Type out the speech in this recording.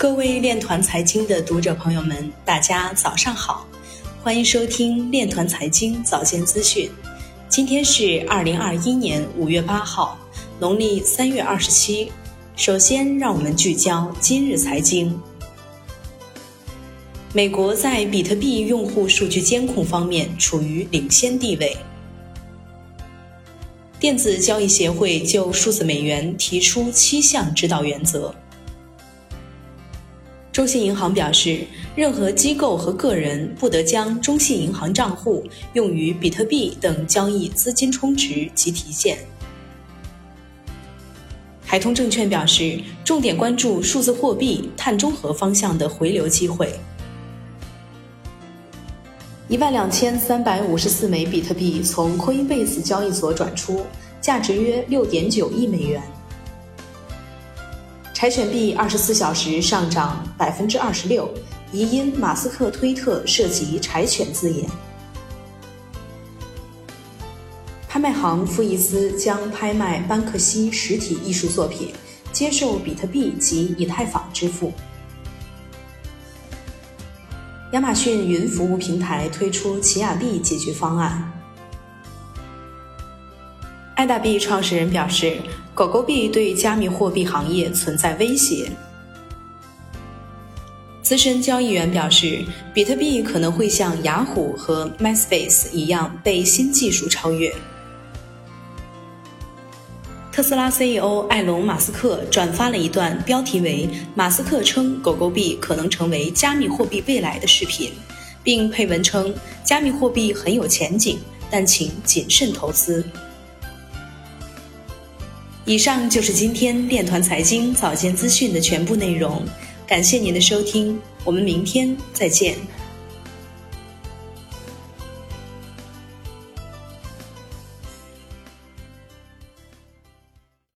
各位链团财经的读者朋友们，大家早上好，欢迎收听链团财经早间资讯。今天是二零二一年五月八号，农历三月二十七。首先，让我们聚焦今日财经。美国在比特币用户数据监控方面处于领先地位。电子交易协会就数字美元提出七项指导原则。中信银行表示，任何机构和个人不得将中信银行账户用于比特币等交易资金充值及提现。海通证券表示，重点关注数字货币、碳中和方向的回流机会。一万两千三百五十四枚比特币从 Coinbase 交易所转出，价值约六点九亿美元。柴犬币二十四小时上涨百分之二十六，疑因马斯克推特涉及柴犬字眼。拍卖行富艺斯将拍卖班克西实体艺术作品，接受比特币及以太坊支付。亚马逊云服务平台推出奇亚币解决方案。爱大币创始人表示，狗狗币对加密货币行业存在威胁。资深交易员表示，比特币可能会像雅虎和 MySpace 一样被新技术超越。特斯拉 CEO 埃隆·马斯克转发了一段标题为“马斯克称狗狗币可能成为加密货币未来的视频”，并配文称：“加密货币很有前景，但请谨慎投资。”以上就是今天电团财经早间资讯的全部内容，感谢您的收听，我们明天再见。